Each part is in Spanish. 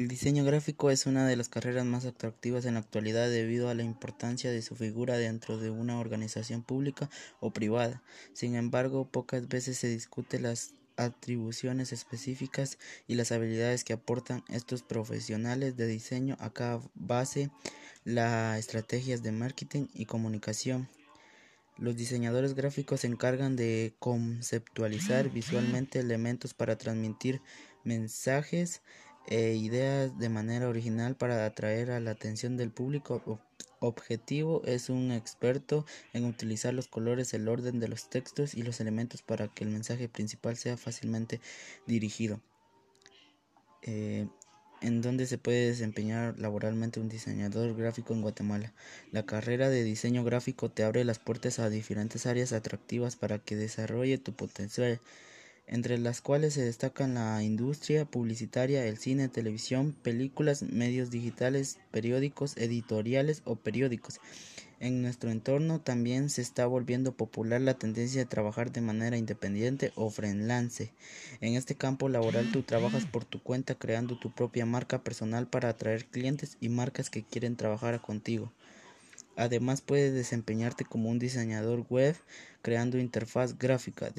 El diseño gráfico es una de las carreras más atractivas en la actualidad debido a la importancia de su figura dentro de una organización pública o privada. Sin embargo, pocas veces se discute las atribuciones específicas y las habilidades que aportan estos profesionales de diseño a cada base, las estrategias de marketing y comunicación. Los diseñadores gráficos se encargan de conceptualizar visualmente elementos para transmitir mensajes e ideas de manera original para atraer a la atención del público objetivo es un experto en utilizar los colores, el orden de los textos y los elementos para que el mensaje principal sea fácilmente dirigido. Eh, en donde se puede desempeñar laboralmente un diseñador gráfico en Guatemala. La carrera de diseño gráfico te abre las puertas a diferentes áreas atractivas para que desarrolle tu potencial entre las cuales se destacan la industria publicitaria, el cine, televisión, películas, medios digitales, periódicos, editoriales o periódicos. En nuestro entorno también se está volviendo popular la tendencia de trabajar de manera independiente o freelance. En este campo laboral tú trabajas por tu cuenta creando tu propia marca personal para atraer clientes y marcas que quieren trabajar contigo. Además puedes desempeñarte como un diseñador web creando interfaz gráfica,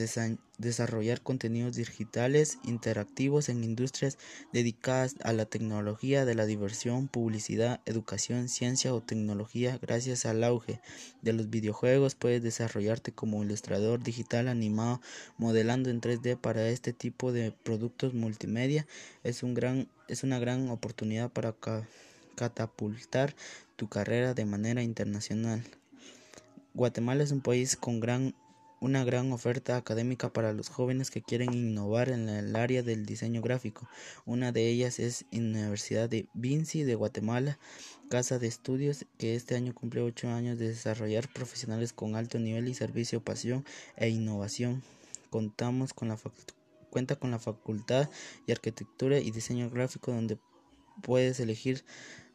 desarrollar contenidos digitales interactivos en industrias dedicadas a la tecnología de la diversión, publicidad, educación, ciencia o tecnología. Gracias al auge de los videojuegos puedes desarrollarte como ilustrador digital animado modelando en 3D para este tipo de productos multimedia. Es, un gran, es una gran oportunidad para catapultar tu carrera de manera internacional. Guatemala es un país con gran, una gran oferta académica para los jóvenes que quieren innovar en el área del diseño gráfico. Una de ellas es Universidad de Vinci de Guatemala, casa de estudios que este año cumple ocho años de desarrollar profesionales con alto nivel y servicio, pasión e innovación. Contamos con la cuenta con la Facultad de Arquitectura y Diseño Gráfico donde puedes elegir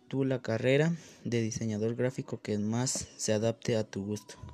tú la carrera de diseñador gráfico que más se adapte a tu gusto.